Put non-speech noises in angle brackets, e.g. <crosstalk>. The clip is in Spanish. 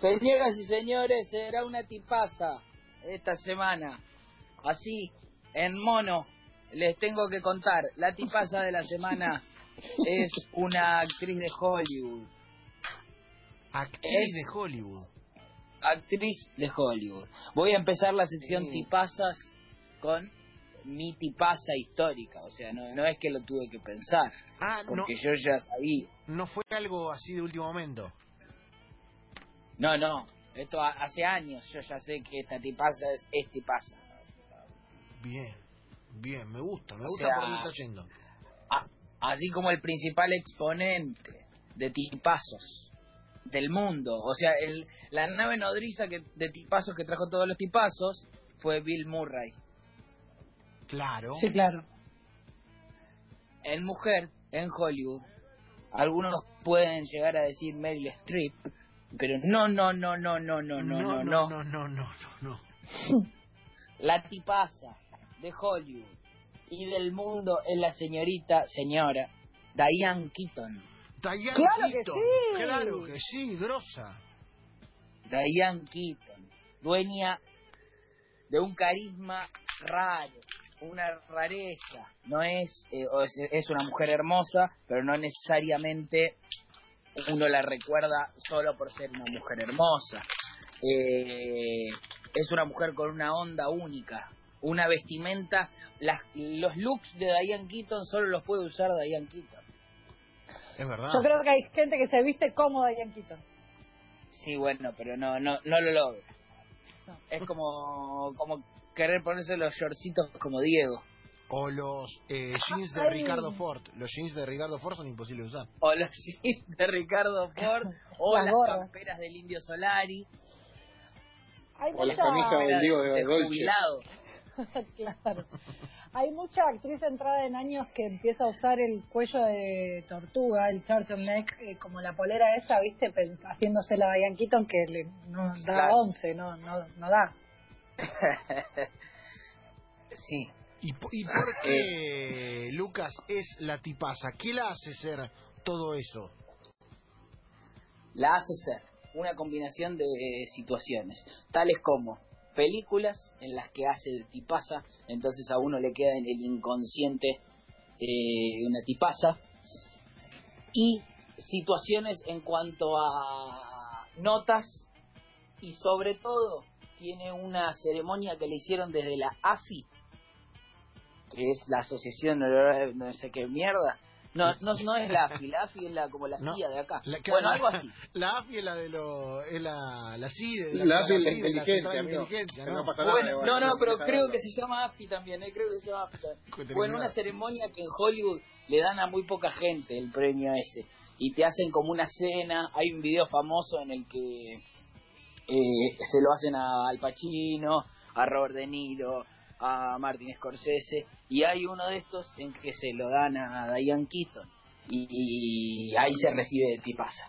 Señoras y señores, será una tipaza esta semana. Así, en mono, les tengo que contar. La tipaza de la semana <laughs> es una actriz de Hollywood. Actriz de Hollywood. Actriz de Hollywood. Voy a empezar la sección Sí. tipazas con mi tipaza histórica. O sea, no, no es que lo tuve que pensar, Ah, no, porque yo ya sabía. no fue algo así de último momento. No, no. Esto ha- hace años yo ya sé que esta tipaza es, es tipaza. Bien, bien, me gusta, me O gusta sea, por dónde está yendo. A- así como el principal exponente de tipazos del mundo. O sea, el, la nave nodriza que, de tipazos que trajo todos los tipazos fue Bill Murray. Claro. Sí, claro. En mujer, en Hollywood, algunos pueden llegar a decir Meryl Streep, pero no, no, no, no, no, no, no, no, no. no, no, no, no, no. La tipaza de Hollywood y del mundo es la señorita, señora, Diane Keaton. Diane ¡Claro que Keaton, sí! Claro que sí, grosa. Diane Keaton, dueña de un carisma raro, una rareza. No es, eh, es una mujer hermosa, pero no necesariamente uno la recuerda solo por ser una mujer hermosa. Eh, es una mujer con una onda única, una vestimenta. Las, los looks de Diane Keaton solo los puede usar Diane Keaton. Es verdad. Yo creo que hay gente que se viste cómoda Diane Keaton. Sí, bueno, pero no, no, no lo logra. No. Es como, como querer ponerse los shortcitos como Diego. O los eh, jeans de Ay. Ricardo Ford. Los jeans de Ricardo Ford son imposibles de usar. O los <laughs> jeans de Ricardo Ford. <laughs> O Las las camperas del Indio Solari. Hay O la mucha... camisa del Diego de Dolce. jubilado. <laughs> claro. Hay mucha actriz entrada en años que empieza a usar el cuello de tortuga, el turtleneck, eh, como la polera esa, ¿viste? Pen- Haciéndose la Diane Keaton que le, no da Claro. 11, no, no, no da. sí. ¿Y, y por qué Lucas es la tipaza? ¿Qué la hace ser todo eso? La hace ser una combinación de situaciones, tales como películas en las que hace de tipaza, entonces a uno le queda en el inconsciente eh, una tipaza, y situaciones en cuanto a notas y sobre todo tiene una ceremonia que le hicieron desde la AFI, que es la asociación no sé qué mierda. No, no, no es la AFI, la AFI es la, como la No, CIA de acá. la- bueno, algo así. <laughs> La AFI es la de lo, es la, la CIDE. La AFI es la inteligencia, inteligencia, Que ¿no? no pasa nada, Bueno, igual, no, no, no pero creo saberlo. que se llama AFI también, eh, creo que se llama AFI también. Bueno, una ceremonia que en Hollywood le dan a muy poca gente el premio ese. Y te hacen como una cena, hay un video famoso en el que eh, se lo hacen a Al Pacino, a Robert De Niro, a Martin Scorsese, y hay uno de estos en que se lo dan a Diane Keaton. Y, ahí se recibe de tipaza.